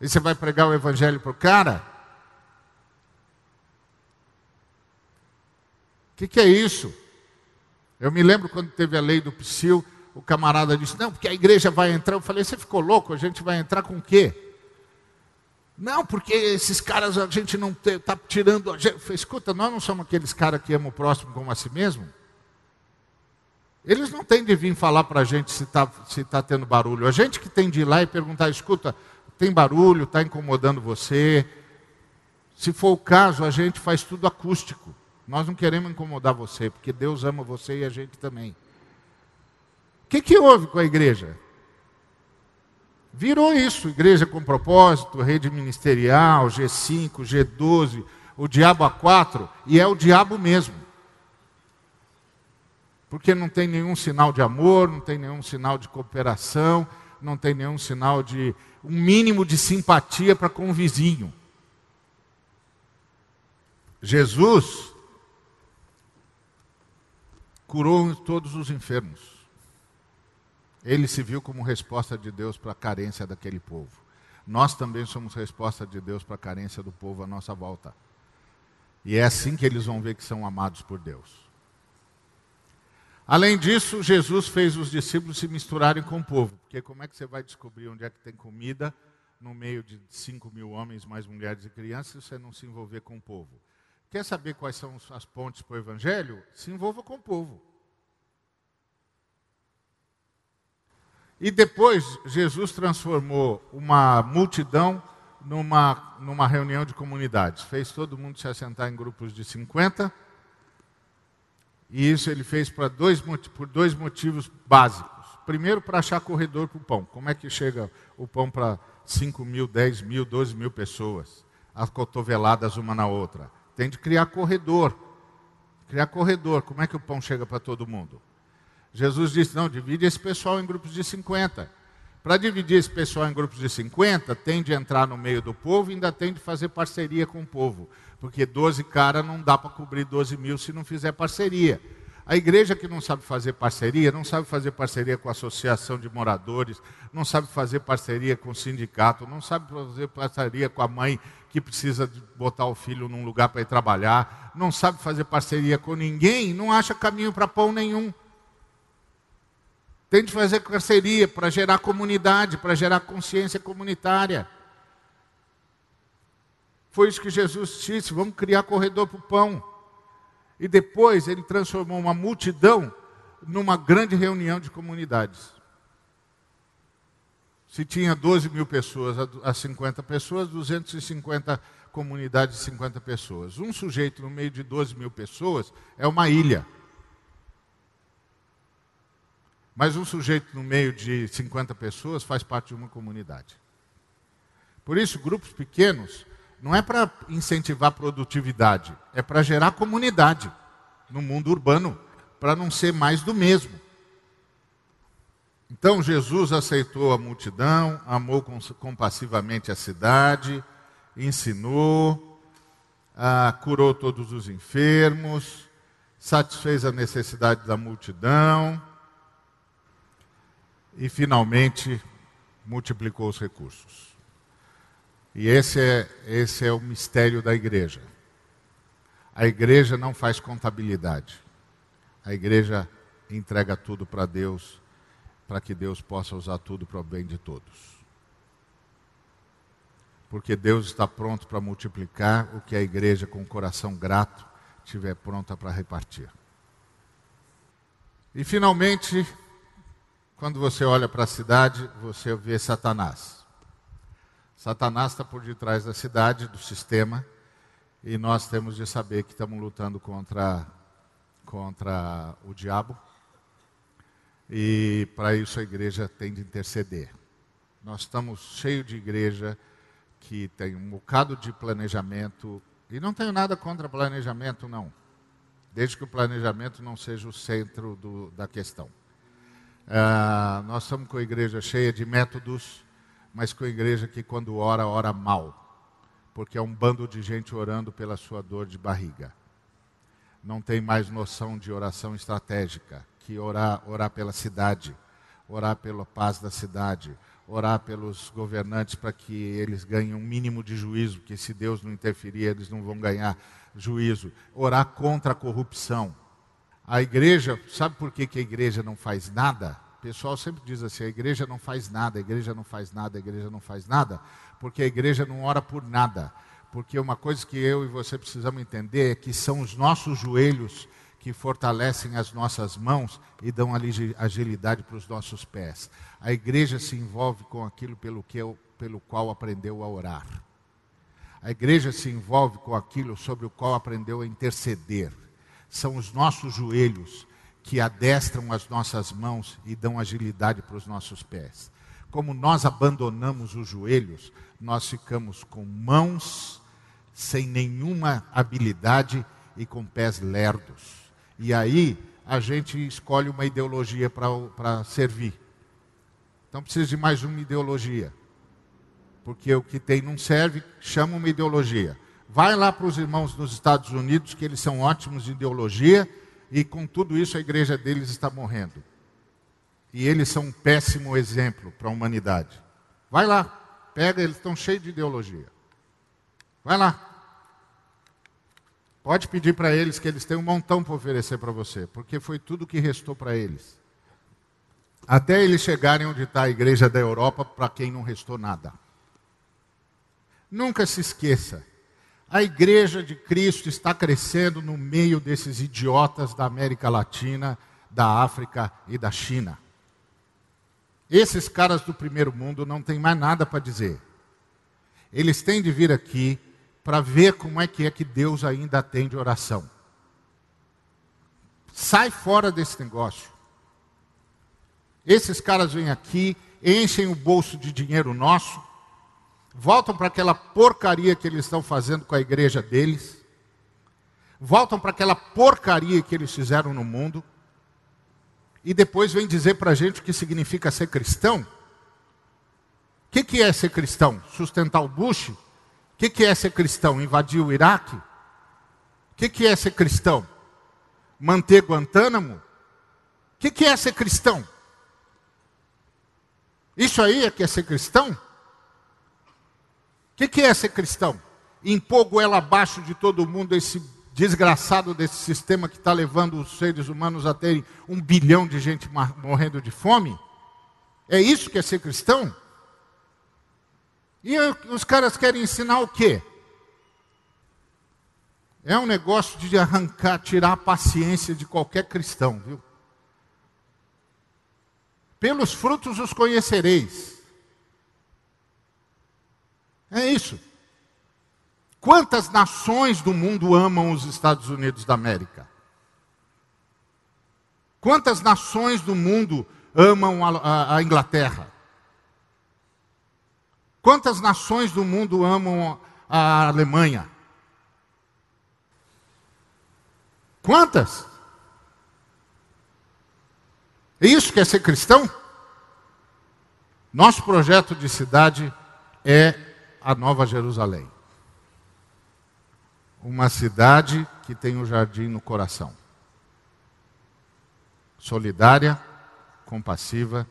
E você vai pregar o evangelho para o cara? O que, que é isso? Eu me lembro quando teve a lei do psil, o camarada disse: Não, porque a igreja vai entrar. Eu falei: Você ficou louco? A gente vai entrar com o quê? Não, porque esses caras a gente não está tirando. A gente. Escuta, nós não somos aqueles caras que amam o próximo como a si mesmo? Eles não têm de vir falar para a gente se está se tá tendo barulho. A gente que tem de ir lá e perguntar: Escuta, tem barulho, está incomodando você? Se for o caso, a gente faz tudo acústico. Nós não queremos incomodar você, porque Deus ama você e a gente também que, que houve com a igreja? Virou isso, igreja com propósito, rede ministerial, G5, G12, o diabo A4, e é o diabo mesmo. Porque não tem nenhum sinal de amor, não tem nenhum sinal de cooperação, não tem nenhum sinal de um mínimo de simpatia para com o vizinho. Jesus curou todos os enfermos. Ele se viu como resposta de Deus para a carência daquele povo. Nós também somos resposta de Deus para a carência do povo à nossa volta. E é assim que eles vão ver que são amados por Deus. Além disso, Jesus fez os discípulos se misturarem com o povo. Porque como é que você vai descobrir onde é que tem comida no meio de 5 mil homens, mais mulheres e crianças, se você não se envolver com o povo? Quer saber quais são as pontes para o Evangelho? Se envolva com o povo. E depois Jesus transformou uma multidão numa, numa reunião de comunidades. Fez todo mundo se assentar em grupos de 50. E isso ele fez dois, por dois motivos básicos. Primeiro, para achar corredor para o pão. Como é que chega o pão para 5 mil, 10 mil, 12 mil pessoas? As cotoveladas uma na outra. Tem de criar corredor. Criar corredor. Como é que o pão chega para todo mundo? Jesus disse: não, divide esse pessoal em grupos de 50. Para dividir esse pessoal em grupos de 50, tem de entrar no meio do povo e ainda tem de fazer parceria com o povo. Porque 12 caras não dá para cobrir 12 mil se não fizer parceria. A igreja que não sabe fazer parceria, não sabe fazer parceria com a associação de moradores, não sabe fazer parceria com o sindicato, não sabe fazer parceria com a mãe que precisa botar o filho num lugar para ir trabalhar, não sabe fazer parceria com ninguém, não acha caminho para pão nenhum. Tem de fazer parceria para gerar comunidade, para gerar consciência comunitária. Foi isso que Jesus disse: vamos criar corredor para o pão. E depois ele transformou uma multidão numa grande reunião de comunidades. Se tinha 12 mil pessoas a 50 pessoas, 250 comunidades de 50 pessoas. Um sujeito no meio de 12 mil pessoas é uma ilha. Mas um sujeito no meio de 50 pessoas faz parte de uma comunidade. Por isso, grupos pequenos não é para incentivar produtividade, é para gerar comunidade no mundo urbano, para não ser mais do mesmo. Então Jesus aceitou a multidão, amou compassivamente a cidade, ensinou, ah, curou todos os enfermos, satisfez a necessidade da multidão e finalmente multiplicou os recursos. E esse é, esse é o mistério da igreja. A igreja não faz contabilidade. A igreja entrega tudo para Deus, para que Deus possa usar tudo para o bem de todos. Porque Deus está pronto para multiplicar o que a igreja, com o coração grato, estiver pronta para repartir. E finalmente, quando você olha para a cidade, você vê Satanás. Satanás está por detrás da cidade, do sistema, e nós temos de saber que estamos lutando contra, contra o diabo. E para isso a igreja tem de interceder. Nós estamos cheios de igreja que tem um bocado de planejamento, e não tenho nada contra planejamento, não, desde que o planejamento não seja o centro do, da questão. Ah, nós estamos com a igreja cheia de métodos, mas com a igreja que quando ora, ora mal, porque é um bando de gente orando pela sua dor de barriga. Não tem mais noção de oração estratégica, que orar, orar pela cidade, orar pela paz da cidade, orar pelos governantes para que eles ganhem um mínimo de juízo, que se Deus não interferir, eles não vão ganhar juízo. Orar contra a corrupção. A igreja, sabe por que, que a igreja não faz nada? O pessoal sempre diz assim: a igreja não faz nada, a igreja não faz nada, a igreja não faz nada, porque a igreja não ora por nada. Porque uma coisa que eu e você precisamos entender é que são os nossos joelhos que fortalecem as nossas mãos e dão agilidade para os nossos pés. A igreja se envolve com aquilo pelo, que, pelo qual aprendeu a orar. A igreja se envolve com aquilo sobre o qual aprendeu a interceder. São os nossos joelhos que adestram as nossas mãos e dão agilidade para os nossos pés. Como nós abandonamos os joelhos, nós ficamos com mãos sem nenhuma habilidade e com pés lerdos. E aí a gente escolhe uma ideologia para servir. Então precisa de mais uma ideologia. Porque o que tem não serve, chama uma ideologia. Vai lá para os irmãos nos Estados Unidos, que eles são ótimos de ideologia, e com tudo isso a igreja deles está morrendo. E eles são um péssimo exemplo para a humanidade. Vai lá, pega, eles estão cheios de ideologia. Vai lá, Pode pedir para eles que eles têm um montão para oferecer para você, porque foi tudo que restou para eles. Até eles chegarem onde está a igreja da Europa, para quem não restou nada. Nunca se esqueça, a igreja de Cristo está crescendo no meio desses idiotas da América Latina, da África e da China. Esses caras do primeiro mundo não têm mais nada para dizer. Eles têm de vir aqui para ver como é que é que Deus ainda atende oração. Sai fora desse negócio. Esses caras vêm aqui, enchem o bolso de dinheiro nosso, voltam para aquela porcaria que eles estão fazendo com a igreja deles, voltam para aquela porcaria que eles fizeram no mundo, e depois vêm dizer para a gente o que significa ser cristão. O que, que é ser cristão? Sustentar o Bush? O que, que é ser cristão? Invadir o Iraque? O que, que é ser cristão? Manter Guantánamo? O que, que é ser cristão? Isso aí é que é ser cristão? O que, que é ser cristão? Impor goela abaixo de todo mundo esse desgraçado desse sistema que está levando os seres humanos a terem um bilhão de gente morrendo de fome? É isso que é ser cristão? E os caras querem ensinar o quê? É um negócio de arrancar, tirar a paciência de qualquer cristão, viu? Pelos frutos os conhecereis. É isso. Quantas nações do mundo amam os Estados Unidos da América? Quantas nações do mundo amam a, a, a Inglaterra? Quantas nações do mundo amam a Alemanha? Quantas? É isso que é ser cristão? Nosso projeto de cidade é a Nova Jerusalém. Uma cidade que tem um jardim no coração. Solidária, compassiva,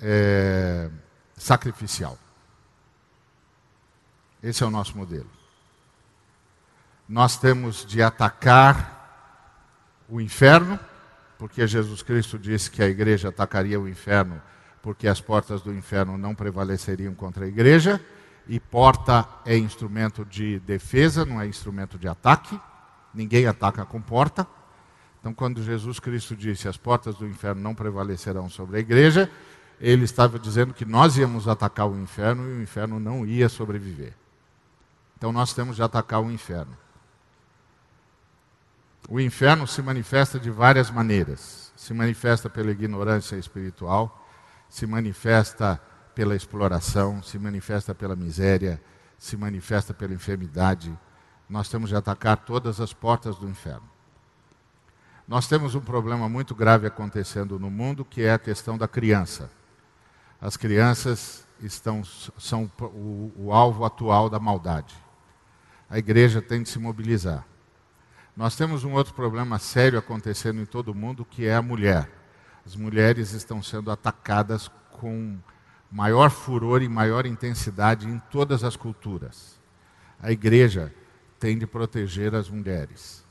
é, sacrificial. Esse é o nosso modelo. Nós temos de atacar o inferno, porque Jesus Cristo disse que a igreja atacaria o inferno, porque as portas do inferno não prevaleceriam contra a igreja, e porta é instrumento de defesa, não é instrumento de ataque. Ninguém ataca com porta. Então, quando Jesus Cristo disse as portas do inferno não prevalecerão sobre a igreja, ele estava dizendo que nós íamos atacar o inferno e o inferno não ia sobreviver. Então, nós temos de atacar o inferno. O inferno se manifesta de várias maneiras. Se manifesta pela ignorância espiritual, se manifesta pela exploração, se manifesta pela miséria, se manifesta pela enfermidade. Nós temos de atacar todas as portas do inferno. Nós temos um problema muito grave acontecendo no mundo, que é a questão da criança. As crianças estão, são o, o alvo atual da maldade. A igreja tem de se mobilizar. Nós temos um outro problema sério acontecendo em todo o mundo, que é a mulher. As mulheres estão sendo atacadas com maior furor e maior intensidade em todas as culturas. A igreja tem de proteger as mulheres.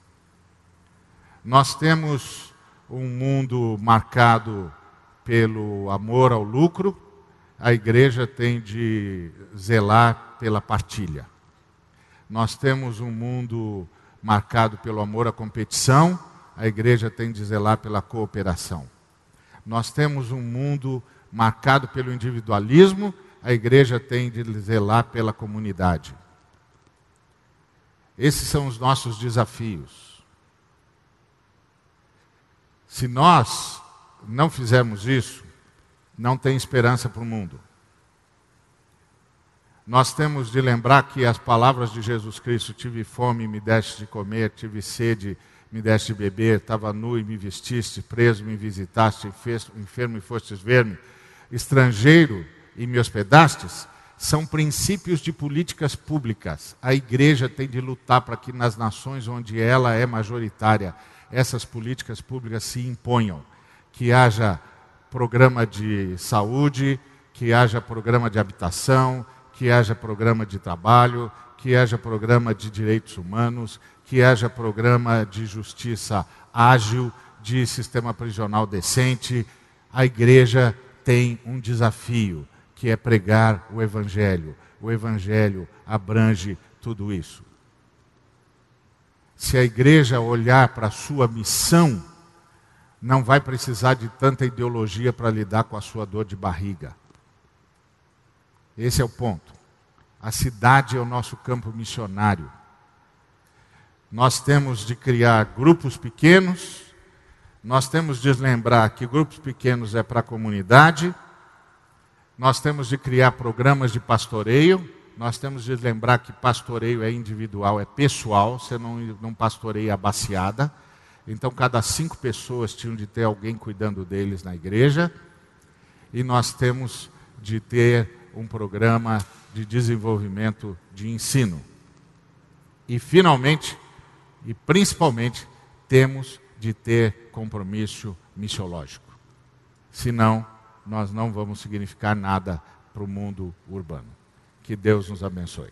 Nós temos um mundo marcado pelo amor ao lucro, a igreja tem de zelar pela partilha. Nós temos um mundo marcado pelo amor à competição, a igreja tem de zelar pela cooperação. Nós temos um mundo marcado pelo individualismo, a igreja tem de zelar pela comunidade. Esses são os nossos desafios. Se nós não fizermos isso, não tem esperança para o mundo nós temos de lembrar que as palavras de Jesus Cristo: tive fome, me deste de comer, tive sede, me deste de beber, estava nu e me vestiste, preso, me visitaste, enfermo e fostes ver-me, estrangeiro e me hospedastes, são princípios de políticas públicas. A igreja tem de lutar para que nas nações onde ela é majoritária, essas políticas públicas se imponham. Que haja programa de saúde, que haja programa de habitação, que haja programa de trabalho, que haja programa de direitos humanos, que haja programa de justiça ágil, de sistema prisional decente. A igreja tem um desafio, que é pregar o Evangelho. O Evangelho abrange tudo isso. Se a igreja olhar para a sua missão, não vai precisar de tanta ideologia para lidar com a sua dor de barriga. Esse é o ponto. A cidade é o nosso campo missionário. Nós temos de criar grupos pequenos, nós temos de lembrar que grupos pequenos é para a comunidade, nós temos de criar programas de pastoreio, nós temos de lembrar que pastoreio é individual, é pessoal, você não, não pastoreia a baciada. Então, cada cinco pessoas tinham de ter alguém cuidando deles na igreja. E nós temos de ter um programa de desenvolvimento de ensino. E, finalmente, e principalmente, temos de ter compromisso missiológico. Senão, nós não vamos significar nada para o mundo urbano. Que Deus nos abençoe.